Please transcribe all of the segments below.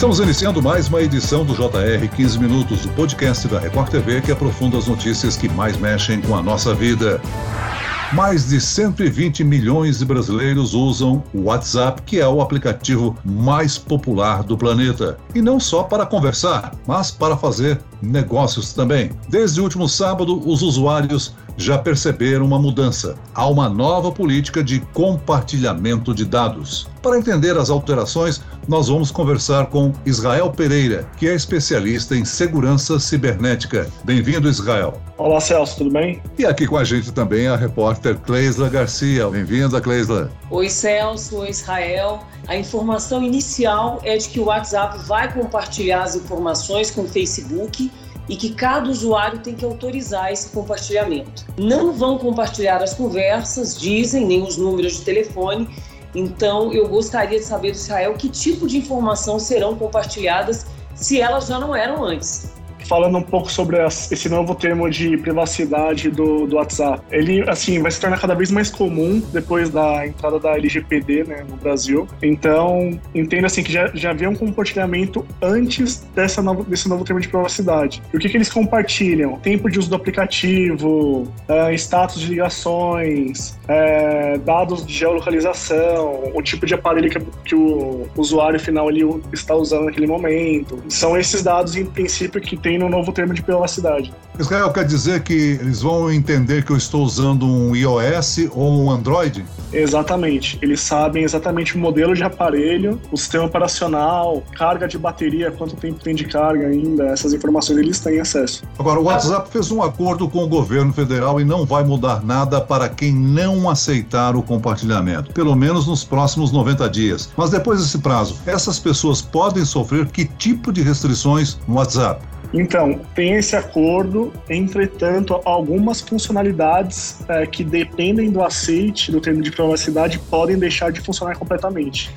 Estamos iniciando mais uma edição do JR 15 Minutos, o podcast da Record TV que aprofunda as notícias que mais mexem com a nossa vida. Mais de 120 milhões de brasileiros usam o WhatsApp, que é o aplicativo mais popular do planeta. E não só para conversar, mas para fazer negócios também. Desde o último sábado, os usuários já perceberam uma mudança. Há uma nova política de compartilhamento de dados. Para entender as alterações, nós vamos conversar com Israel Pereira, que é especialista em segurança cibernética. Bem-vindo, Israel. Olá, Celso, tudo bem? E aqui com a gente também a repórter Cleisla Garcia. Bem-vinda, Cleisla. Oi, Celso, oi, Israel. A informação inicial é de que o WhatsApp vai compartilhar as informações com o Facebook e que cada usuário tem que autorizar esse compartilhamento. Não vão compartilhar as conversas, dizem, nem os números de telefone. Então, eu gostaria de saber do Israel que tipo de informação serão compartilhadas se elas já não eram antes falando um pouco sobre esse novo termo de privacidade do, do WhatsApp. Ele, assim, vai se tornar cada vez mais comum depois da entrada da LGPD, né, no Brasil. Então, entenda assim que já, já havia um compartilhamento antes dessa novo, desse novo termo de privacidade. E o que, que eles compartilham? Tempo de uso do aplicativo, uh, status de ligações, uh, dados de geolocalização, o tipo de aparelho que, que o usuário final ali está usando naquele momento. São esses dados, em princípio, que tem no novo termo de privacidade. Israel quer dizer que eles vão entender que eu estou usando um iOS ou um Android? Exatamente. Eles sabem exatamente o modelo de aparelho, o sistema operacional, carga de bateria, quanto tempo tem de carga ainda, essas informações eles têm acesso. Agora, o WhatsApp fez um acordo com o governo federal e não vai mudar nada para quem não aceitar o compartilhamento, pelo menos nos próximos 90 dias. Mas depois desse prazo, essas pessoas podem sofrer que tipo de restrições no WhatsApp? Então, tem esse acordo, entretanto, algumas funcionalidades é, que dependem do aceite do termo de privacidade podem deixar de funcionar completamente.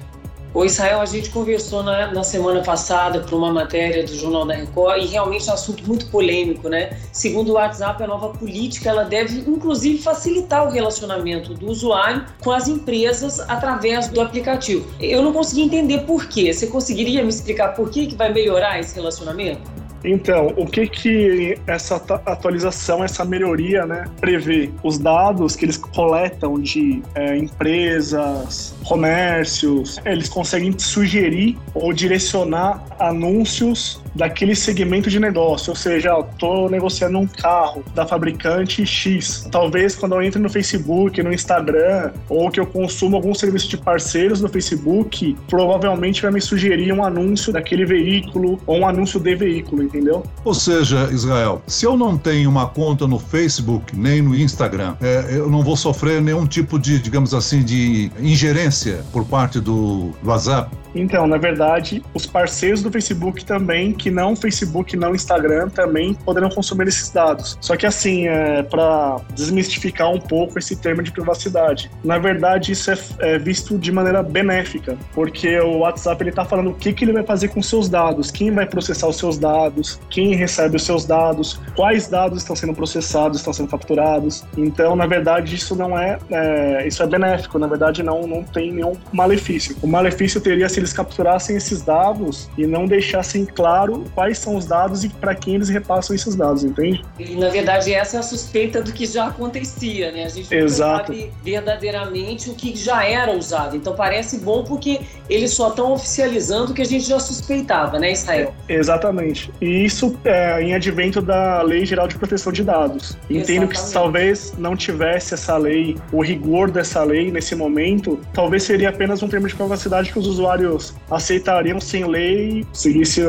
O Israel, a gente conversou na, na semana passada para uma matéria do Jornal da Record e realmente é um assunto muito polêmico, né? Segundo o WhatsApp, a nova política ela deve inclusive facilitar o relacionamento do usuário com as empresas através do aplicativo. Eu não consegui entender por quê. Você conseguiria me explicar por que, que vai melhorar esse relacionamento? Então, o que que essa atualização, essa melhoria, né, prevê? Os dados que eles coletam de é, empresas, comércios, eles conseguem sugerir ou direcionar anúncios daquele segmento de negócio, ou seja, estou negociando um carro da fabricante X. Talvez quando eu entre no Facebook, no Instagram, ou que eu consumo algum serviço de parceiros no Facebook, provavelmente vai me sugerir um anúncio daquele veículo ou um anúncio de veículo, entendeu? Ou seja, Israel, se eu não tenho uma conta no Facebook nem no Instagram, é, eu não vou sofrer nenhum tipo de, digamos assim, de ingerência por parte do WhatsApp? Então, na verdade, os parceiros do Facebook também que não Facebook, não Instagram, também poderão consumir esses dados. Só que assim, é, para desmistificar um pouco esse termo de privacidade, na verdade isso é, é, visto de maneira benéfica, porque o WhatsApp ele está falando o que, que ele vai fazer com seus dados, quem vai processar os seus dados, quem recebe os seus dados, quais dados estão sendo processados, estão sendo capturados. Então, na verdade, isso não é, é isso é benéfico. Na verdade, não não tem nenhum malefício. O malefício teria se eles capturassem esses dados e não deixassem claro quais são os dados e para quem eles repassam esses dados, entende? E na verdade essa é a suspeita do que já acontecia, né? A gente não sabe verdadeiramente o que já era usado. Então parece bom porque eles só estão oficializando o que a gente já suspeitava, né, Israel? Exatamente. E isso é em advento da Lei Geral de Proteção de Dados. Entendo Exatamente. que talvez não tivesse essa lei, o rigor dessa lei nesse momento, talvez seria apenas um termo de privacidade que os usuários aceitariam sem lei, seguisse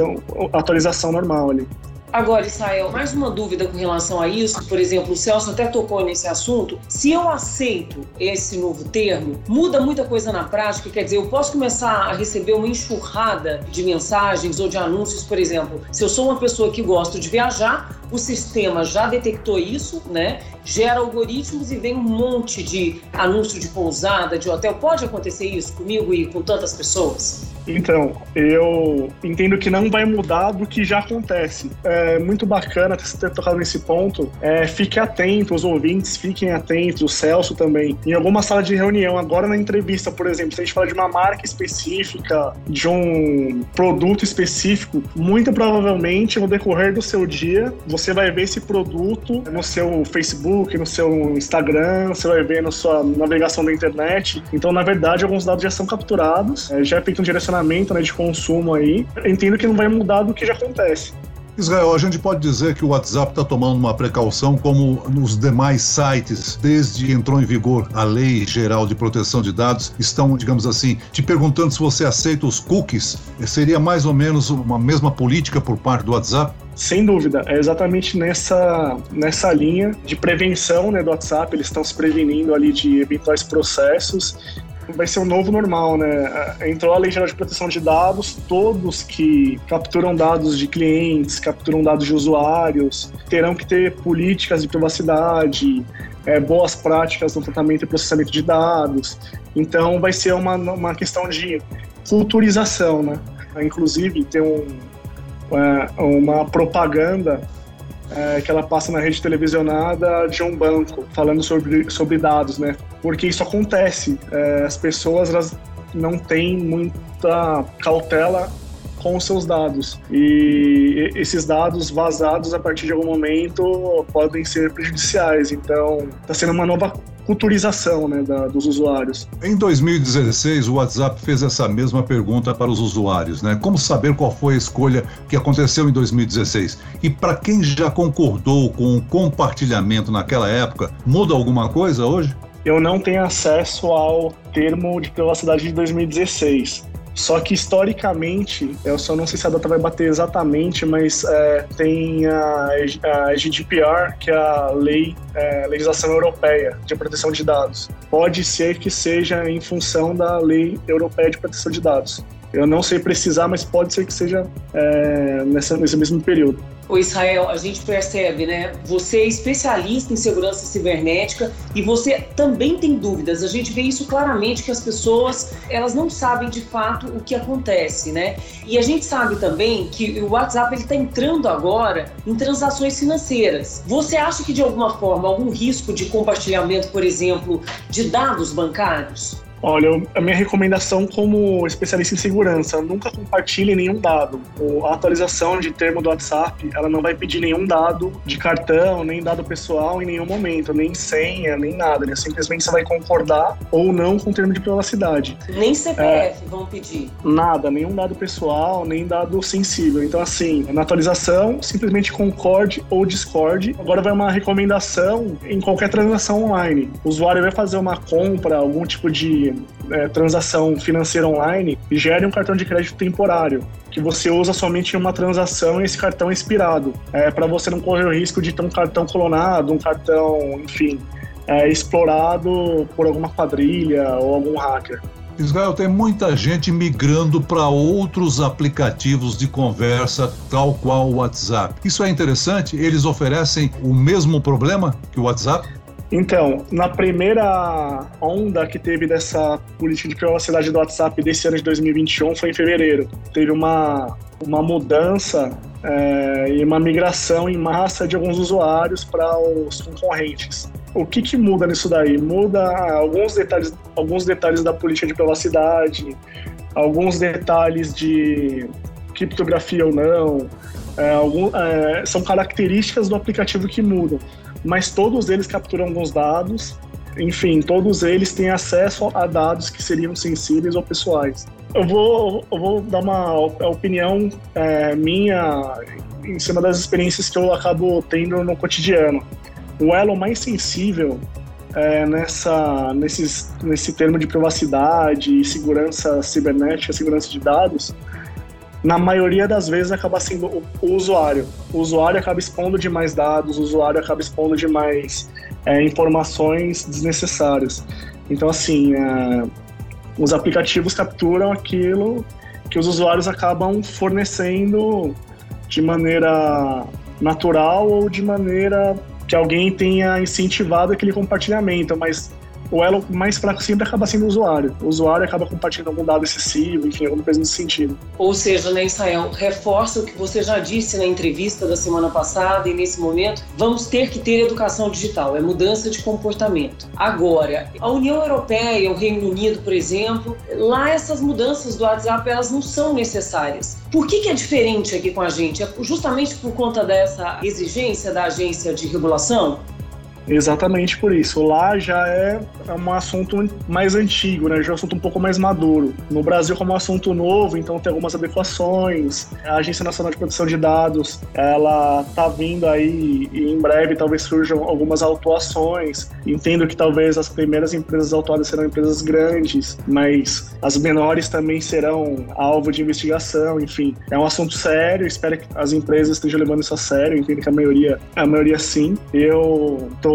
atualização normal ali. Agora, Israel, mais uma dúvida com relação a isso. Por exemplo, o Celso até tocou nesse assunto. Se eu aceito esse novo termo, muda muita coisa na prática? Quer dizer, eu posso começar a receber uma enxurrada de mensagens ou de anúncios, por exemplo. Se eu sou uma pessoa que gosto de viajar, o sistema já detectou isso, né? Gera algoritmos e vem um monte de anúncio de pousada, de hotel. Pode acontecer isso comigo e com tantas pessoas? Então, eu entendo que não vai mudar do que já acontece. É muito bacana você ter tocado nesse ponto. É, fique atento, os ouvintes fiquem atentos, o Celso também. Em alguma sala de reunião, agora na entrevista, por exemplo, se a gente fala de uma marca específica, de um produto específico, muito provavelmente no decorrer do seu dia, você vai ver esse produto no seu Facebook, no seu Instagram, você vai ver na sua navegação da internet. Então, na verdade, alguns dados já são capturados, é, já é feito um direcionamento né, de consumo aí, entendo que não vai mudar do que já acontece. Israel, a gente pode dizer que o WhatsApp está tomando uma precaução como nos demais sites, desde que entrou em vigor a Lei Geral de Proteção de Dados, estão, digamos assim, te perguntando se você aceita os cookies. Seria mais ou menos uma mesma política por parte do WhatsApp? Sem dúvida, é exatamente nessa, nessa linha de prevenção né, do WhatsApp, eles estão se prevenindo ali de eventuais processos vai ser o novo normal, né? Entrou a Lei Geral de Proteção de Dados, todos que capturam dados de clientes, capturam dados de usuários, terão que ter políticas de privacidade, é, boas práticas no tratamento e processamento de dados. Então, vai ser uma, uma questão de culturização, né? Inclusive, tem um, é, uma propaganda é, que ela passa na rede televisionada de um banco, falando sobre, sobre dados, né? Porque isso acontece. É, as pessoas elas não têm muita cautela com os seus dados. E esses dados vazados a partir de algum momento podem ser prejudiciais. Então, está sendo uma nova culturização né, da, dos usuários. Em 2016, o WhatsApp fez essa mesma pergunta para os usuários, né? Como saber qual foi a escolha que aconteceu em 2016? E para quem já concordou com o compartilhamento naquela época, muda alguma coisa hoje? Eu não tenho acesso ao termo de privacidade de 2016. Só que historicamente, eu só não sei se a data vai bater exatamente, mas é, tem a, a, GDPR, que é a lei, é, legislação europeia de proteção de dados. Pode ser que seja em função da lei europeia de proteção de dados. Eu não sei precisar, mas pode ser que seja é, nessa, nesse mesmo período. O Israel, a gente percebe, né? Você é especialista em segurança cibernética e você também tem dúvidas. A gente vê isso claramente que as pessoas elas não sabem de fato o que acontece, né? E a gente sabe também que o WhatsApp ele está entrando agora em transações financeiras. Você acha que de alguma forma algum risco de compartilhamento, por exemplo, de dados bancários? Olha, a minha recomendação como especialista em segurança, nunca compartilhe nenhum dado. A atualização de termo do WhatsApp, ela não vai pedir nenhum dado de cartão, nem dado pessoal em nenhum momento, nem senha, nem nada. Né? Simplesmente você vai concordar ou não com o termo de privacidade. Nem CPF é, vão pedir. Nada, nenhum dado pessoal, nem dado sensível. Então, assim, na atualização, simplesmente concorde ou discorde. Agora vai uma recomendação em qualquer transação online. O usuário vai fazer uma compra, algum tipo de é, transação financeira online gere um cartão de crédito temporário que você usa somente em uma transação e esse cartão é expirado, é, para você não correr o risco de ter um cartão clonado, um cartão, enfim, é, explorado por alguma quadrilha ou algum hacker. Israel, tem muita gente migrando para outros aplicativos de conversa, tal qual o WhatsApp. Isso é interessante? Eles oferecem o mesmo problema que o WhatsApp? Então, na primeira onda que teve dessa política de privacidade do WhatsApp desse ano de 2021 foi em fevereiro. Teve uma, uma mudança é, e uma migração em massa de alguns usuários para os concorrentes. O que, que muda nisso daí? Muda alguns detalhes, alguns detalhes da política de privacidade, alguns detalhes de criptografia ou não, é, algum, é, são características do aplicativo que mudam mas todos eles capturam alguns dados. Enfim, todos eles têm acesso a dados que seriam sensíveis ou pessoais. Eu vou, eu vou dar uma opinião é, minha em cima das experiências que eu acabo tendo no cotidiano. O elo mais sensível é, nessa, nesses, nesse termo de privacidade e segurança cibernética, segurança de dados, na maioria das vezes acaba sendo o, usuário. O usuário acaba expondo demais dados, o usuário acaba expondo demais é, informações desnecessárias. Então, assim, é, os aplicativos capturam aquilo que os usuários acabam fornecendo de maneira natural ou de maneira que alguém tenha incentivado aquele compartilhamento, mas o elo mais fraco sempre acaba sendo o usuário. O usuário acaba compartilhando algum dado excessivo, enfim, alguma coisa nesse sentido. Ou seja, né, Israel, reforça o que você já disse na entrevista da semana passada e nesse momento, vamos ter que ter educação digital, é mudança de comportamento. Agora, a União Europeia, o Reino Unido, por exemplo, lá essas mudanças do WhatsApp, elas não são necessárias. Por que, que é diferente aqui com a gente? É justamente por conta dessa exigência da agência de regulação? Exatamente por isso. Lá já é um assunto mais antigo, né? Já é um assunto um pouco mais maduro. No Brasil, como é um assunto novo, então tem algumas adequações. A Agência Nacional de Proteção de Dados, ela tá vindo aí e em breve talvez surjam algumas autuações. Entendo que talvez as primeiras empresas autuadas serão empresas grandes, mas as menores também serão alvo de investigação. Enfim, é um assunto sério. Espero que as empresas estejam levando isso a sério. Entendo que a maioria, a maioria sim. Eu tô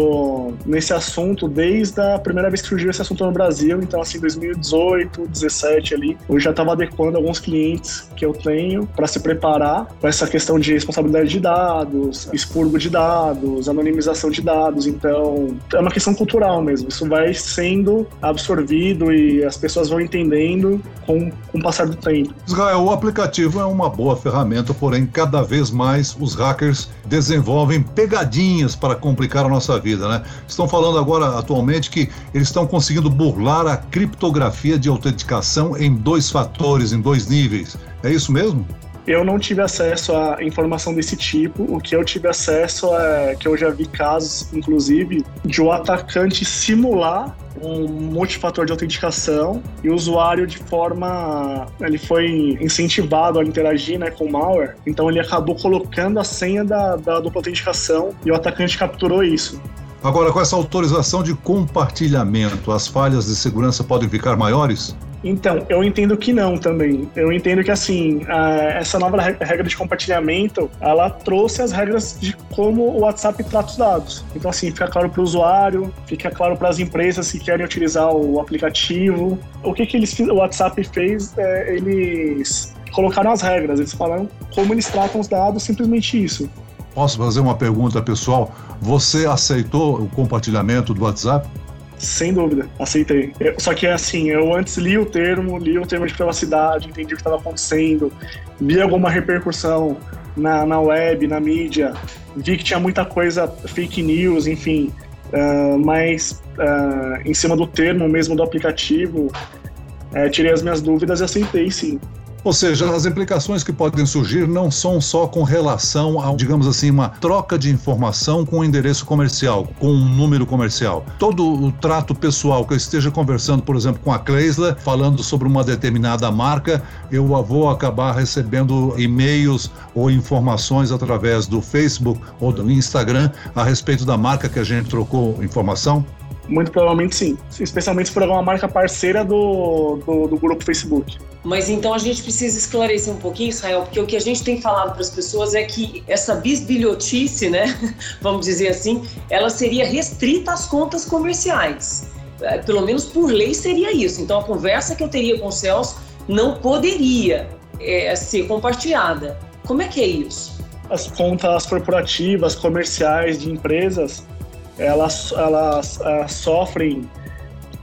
nesse assunto desde a primeira vez que surgiu esse assunto no Brasil, então assim 2018, 17 ali, eu já estava adequando alguns clientes que eu tenho para se preparar com essa questão de responsabilidade de dados, expurgo de dados, anonimização de dados, então é uma questão cultural mesmo, isso vai sendo absorvido e as pessoas vão entendendo com, com o passar do tempo. Israel, o aplicativo é uma boa ferramenta, porém cada vez mais os hackers desenvolvem pegadinhas para complicar a nossa vida vida, né? Estão falando agora, atualmente, que eles estão conseguindo burlar a criptografia de autenticação em dois fatores, em dois níveis. É isso mesmo? Eu não tive acesso a informação desse tipo. O que eu tive acesso é que eu já vi casos, inclusive, de o um atacante simular um multifator de autenticação e o usuário de forma ele foi incentivado a interagir né, com o malware então ele acabou colocando a senha da, da dupla autenticação e o atacante capturou isso Agora, com essa autorização de compartilhamento, as falhas de segurança podem ficar maiores? Então, eu entendo que não também. Eu entendo que, assim, essa nova regra de compartilhamento, ela trouxe as regras de como o WhatsApp trata os dados. Então, assim, fica claro para o usuário, fica claro para as empresas que querem utilizar o aplicativo. O que, que eles, o WhatsApp fez, é, eles colocaram as regras, eles falaram como eles tratam os dados, simplesmente isso. Posso fazer uma pergunta pessoal? Você aceitou o compartilhamento do WhatsApp? Sem dúvida, aceitei. Eu, só que assim, eu antes li o termo, li o termo de privacidade, entendi o que estava acontecendo, vi alguma repercussão na, na web, na mídia, vi que tinha muita coisa fake news, enfim. Uh, mas uh, em cima do termo mesmo do aplicativo, uh, tirei as minhas dúvidas e aceitei sim. Ou seja, as implicações que podem surgir não são só com relação a, digamos assim, uma troca de informação com um endereço comercial, com um número comercial. Todo o trato pessoal que eu esteja conversando, por exemplo, com a Kleisla, falando sobre uma determinada marca, eu vou acabar recebendo e-mails ou informações através do Facebook ou do Instagram a respeito da marca que a gente trocou informação? Muito provavelmente sim. Especialmente se for alguma marca parceira do, do, do, grupo Facebook. Mas então a gente precisa esclarecer um pouquinho, Israel, porque o que a gente tem falado para as pessoas é que essa bisbilhotice, né, vamos dizer assim, ela seria restrita às contas comerciais. É, pelo menos por lei seria isso. Então a conversa que eu teria com o Celso não poderia é, ser compartilhada. Como é que é isso? As contas corporativas, comerciais de empresas, elas, elas sofrem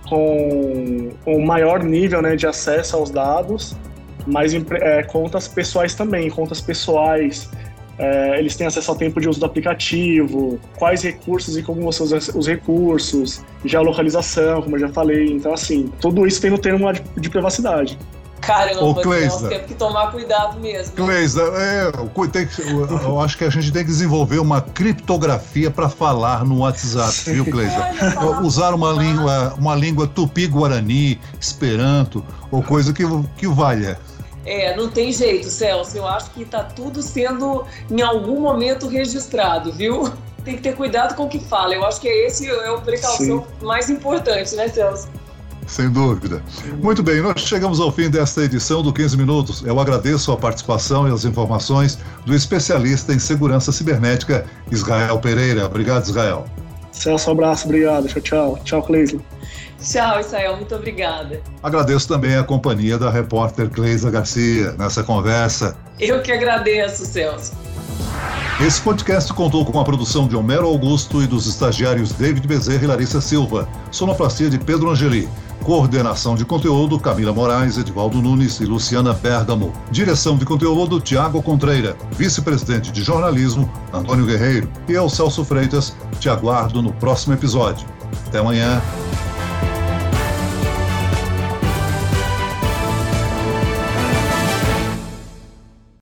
com um maior nível né, de acesso aos dados, mas é, contas pessoais também, contas pessoais. É, eles têm acesso ao tempo de uso do aplicativo, quais recursos e como você usa os recursos, geolocalização, como eu já falei. Então, assim, tudo isso tem no termo de privacidade. Caramba, Ô, Cleisa, temos que tomar cuidado mesmo. Cleisa, é, tem, eu acho que a gente tem que desenvolver uma criptografia para falar no WhatsApp, viu, Cleisa? Usar uma língua, uma língua tupi-guarani, esperanto, ou coisa que, que valha. É, não tem jeito, Celso. Eu acho que está tudo sendo, em algum momento, registrado, viu? Tem que ter cuidado com o que fala. Eu acho que é esse é o precaução Sim. mais importante, né, Celso? Sem dúvida. Muito bem, nós chegamos ao fim desta edição do 15 Minutos. Eu agradeço a participação e as informações do especialista em segurança cibernética, Israel Pereira. Obrigado, Israel. Celso, um abraço, obrigado. Tchau, tchau. Tchau, Cleison. Tchau, Israel, muito obrigada. Agradeço também a companhia da repórter Cleisa Garcia nessa conversa. Eu que agradeço, Celso. Esse podcast contou com a produção de Homero Augusto e dos estagiários David Bezerra e Larissa Silva, sonoplastia de Pedro Angeli, coordenação de conteúdo Camila Moraes, Edvaldo Nunes e Luciana Bergamo, direção de conteúdo Tiago Contreira, vice-presidente de jornalismo Antônio Guerreiro e eu, Celso Freitas, te aguardo no próximo episódio. Até amanhã.